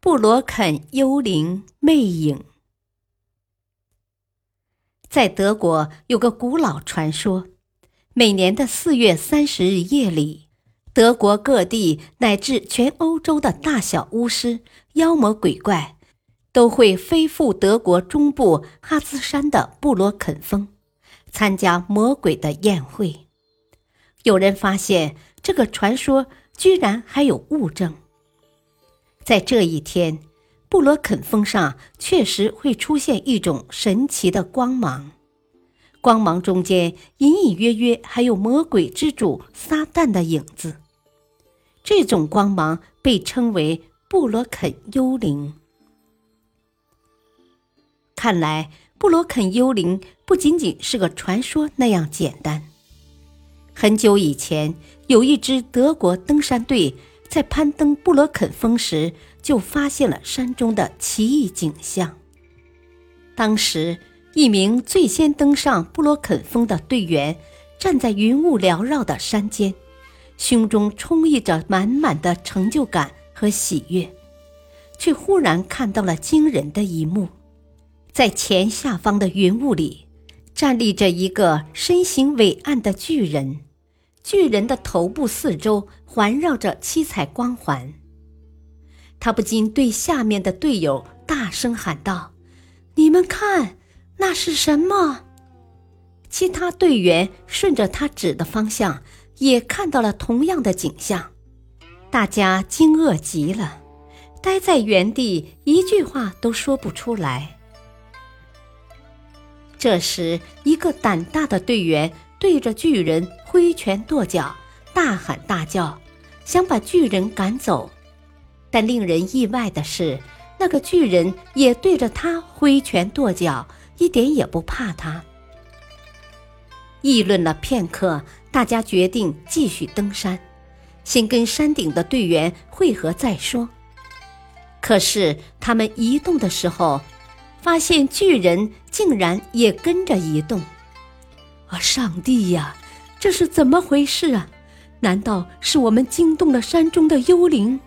布罗肯幽灵魅影，在德国有个古老传说：每年的四月三十日夜里，德国各地乃至全欧洲的大小巫师、妖魔鬼怪，都会飞赴德国中部哈兹山的布罗肯峰，参加魔鬼的宴会。有人发现这个传说居然还有物证。在这一天，布罗肯峰上确实会出现一种神奇的光芒，光芒中间隐隐约约还有魔鬼之主撒旦的影子。这种光芒被称为布罗肯幽灵。看来，布罗肯幽灵不仅仅是个传说那样简单。很久以前，有一支德国登山队。在攀登布罗肯峰时，就发现了山中的奇异景象。当时，一名最先登上布罗肯峰的队员站在云雾缭绕的山间，胸中充溢着满满的成就感和喜悦，却忽然看到了惊人的一幕：在前下方的云雾里，站立着一个身形伟岸的巨人。巨人的头部四周环绕着七彩光环，他不禁对下面的队友大声喊道：“你们看，那是什么？”其他队员顺着他指的方向，也看到了同样的景象，大家惊愕极了，呆在原地，一句话都说不出来。这时，一个胆大的队员。对着巨人挥拳跺脚，大喊大叫，想把巨人赶走。但令人意外的是，那个巨人也对着他挥拳跺脚，一点也不怕他。议论了片刻，大家决定继续登山，先跟山顶的队员会合再说。可是他们移动的时候，发现巨人竟然也跟着移动。啊！上帝呀，这是怎么回事啊？难道是我们惊动了山中的幽灵？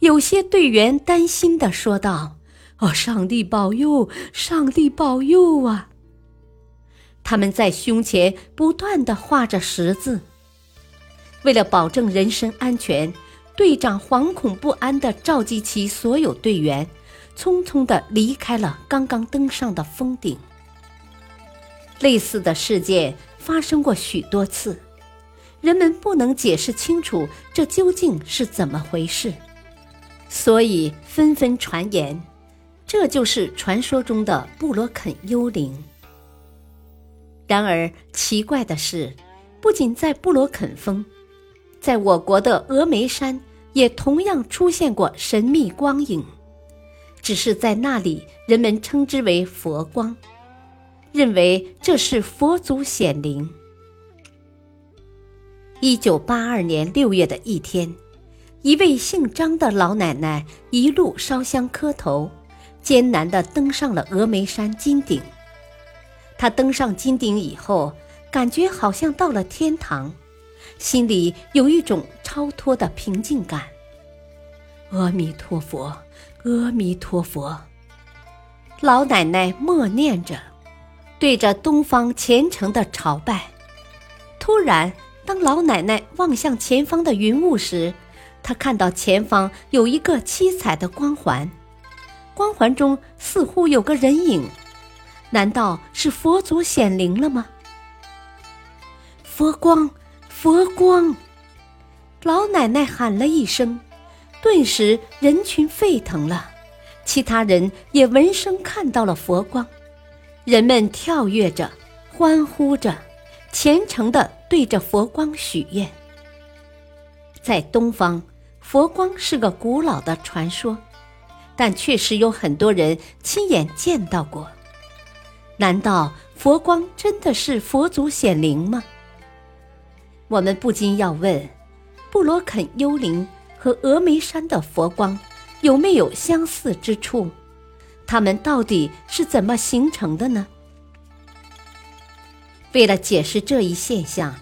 有些队员担心的说道：“哦，上帝保佑，上帝保佑啊！”他们在胸前不断的画着十字。为了保证人身安全，队长惶恐不安的召集起所有队员，匆匆的离开了刚刚登上的峰顶。类似的事件发生过许多次，人们不能解释清楚这究竟是怎么回事，所以纷纷传言，这就是传说中的布罗肯幽灵。然而奇怪的是，不仅在布罗肯峰，在我国的峨眉山也同样出现过神秘光影，只是在那里人们称之为佛光。认为这是佛祖显灵。一九八二年六月的一天，一位姓张的老奶奶一路烧香磕头，艰难地登上了峨眉山金顶。她登上金顶以后，感觉好像到了天堂，心里有一种超脱的平静感。阿弥陀佛，阿弥陀佛，老奶奶默念着。对着东方虔诚的朝拜。突然，当老奶奶望向前方的云雾时，她看到前方有一个七彩的光环，光环中似乎有个人影。难道是佛祖显灵了吗？佛光，佛光！老奶奶喊了一声，顿时人群沸腾了，其他人也闻声看到了佛光。人们跳跃着，欢呼着，虔诚地对着佛光许愿。在东方，佛光是个古老的传说，但确实有很多人亲眼见到过。难道佛光真的是佛祖显灵吗？我们不禁要问：布罗肯幽灵和峨眉山的佛光有没有相似之处？它们到底是怎么形成的呢？为了解释这一现象，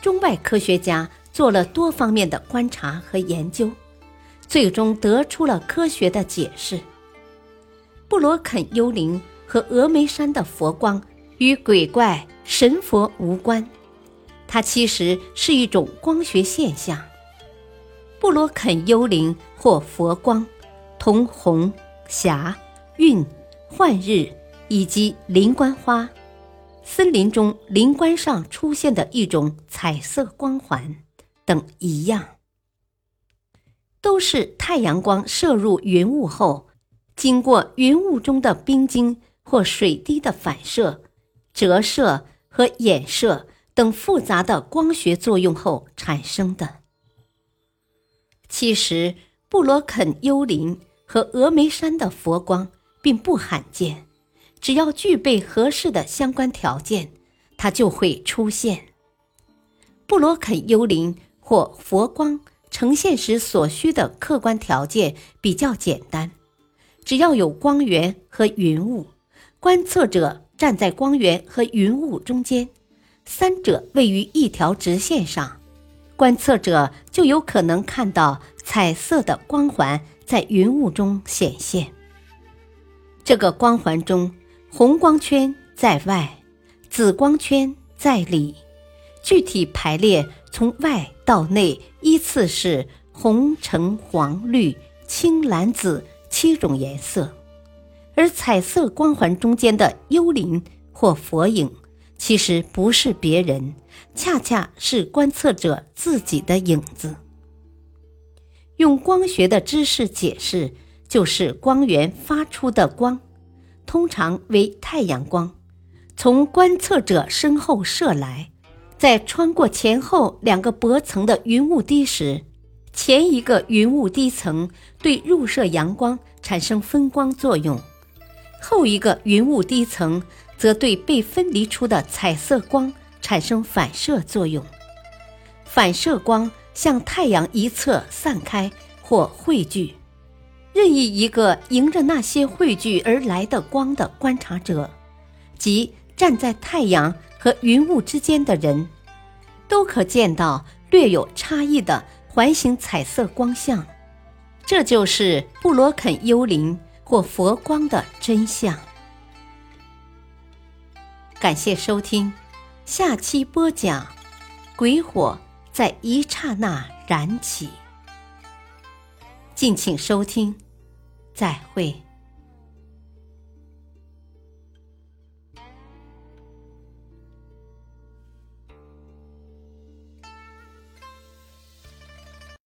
中外科学家做了多方面的观察和研究，最终得出了科学的解释：布罗肯幽灵和峨眉山的佛光与鬼怪神佛无关，它其实是一种光学现象。布罗肯幽灵或佛光同红霞。运、幻日以及灵官花，森林中灵官上出现的一种彩色光环等一样，都是太阳光射入云雾后，经过云雾中的冰晶或水滴的反射、折射和衍射等复杂的光学作用后产生的。其实，布罗肯幽灵和峨眉山的佛光。并不罕见，只要具备合适的相关条件，它就会出现。布罗肯幽灵或佛光呈现时所需的客观条件比较简单，只要有光源和云雾，观测者站在光源和云雾中间，三者位于一条直线上，观测者就有可能看到彩色的光环在云雾中显现。这个光环中，红光圈在外，紫光圈在里，具体排列从外到内依次是红、橙、黄、绿、青、蓝、紫七种颜色。而彩色光环中间的幽灵或佛影，其实不是别人，恰恰是观测者自己的影子。用光学的知识解释。就是光源发出的光，通常为太阳光，从观测者身后射来，在穿过前后两个薄层的云雾滴时，前一个云雾滴层对入射阳光产生分光作用，后一个云雾滴层则对被分离出的彩色光产生反射作用。反射光向太阳一侧散开或汇聚。任意一个迎着那些汇聚而来的光的观察者，即站在太阳和云雾之间的人，都可见到略有差异的环形彩色光像。这就是布罗肯幽灵或佛光的真相。感谢收听，下期播讲：鬼火在一刹那燃起。敬请收听。再会。